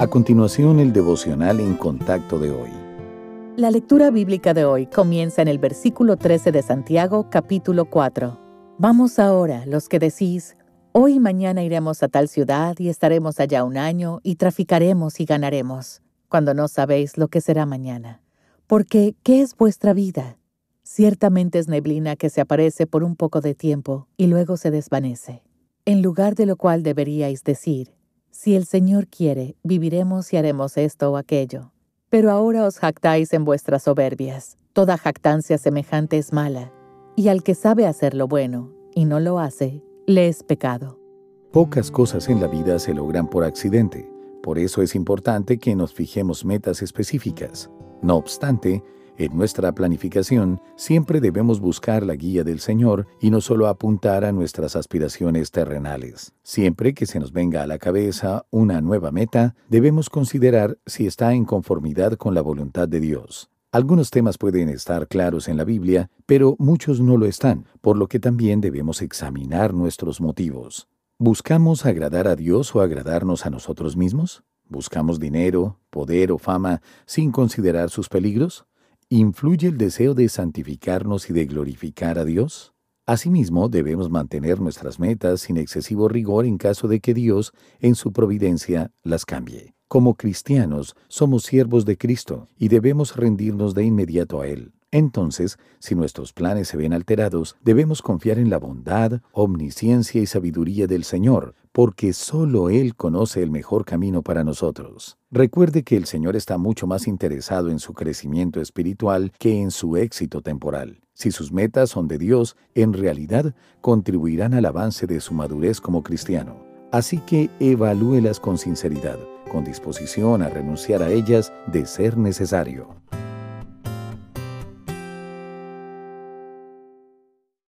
A continuación, el devocional en contacto de hoy. La lectura bíblica de hoy comienza en el versículo 13 de Santiago, capítulo 4. Vamos ahora, los que decís, hoy y mañana iremos a tal ciudad y estaremos allá un año y traficaremos y ganaremos, cuando no sabéis lo que será mañana. Porque, ¿qué es vuestra vida? Ciertamente es neblina que se aparece por un poco de tiempo y luego se desvanece. En lugar de lo cual deberíais decir, si el Señor quiere, viviremos y haremos esto o aquello. Pero ahora os jactáis en vuestras soberbias. Toda jactancia semejante es mala, y al que sabe hacer lo bueno y no lo hace, le es pecado. Pocas cosas en la vida se logran por accidente. Por eso es importante que nos fijemos metas específicas. No obstante, en nuestra planificación siempre debemos buscar la guía del Señor y no solo apuntar a nuestras aspiraciones terrenales. Siempre que se nos venga a la cabeza una nueva meta, debemos considerar si está en conformidad con la voluntad de Dios. Algunos temas pueden estar claros en la Biblia, pero muchos no lo están, por lo que también debemos examinar nuestros motivos. ¿Buscamos agradar a Dios o agradarnos a nosotros mismos? ¿Buscamos dinero, poder o fama sin considerar sus peligros? ¿Influye el deseo de santificarnos y de glorificar a Dios? Asimismo, debemos mantener nuestras metas sin excesivo rigor en caso de que Dios, en su providencia, las cambie. Como cristianos, somos siervos de Cristo y debemos rendirnos de inmediato a Él. Entonces, si nuestros planes se ven alterados, debemos confiar en la bondad, omnisciencia y sabiduría del Señor, porque solo Él conoce el mejor camino para nosotros. Recuerde que el Señor está mucho más interesado en su crecimiento espiritual que en su éxito temporal. Si sus metas son de Dios, en realidad contribuirán al avance de su madurez como cristiano. Así que evalúelas con sinceridad, con disposición a renunciar a ellas de ser necesario.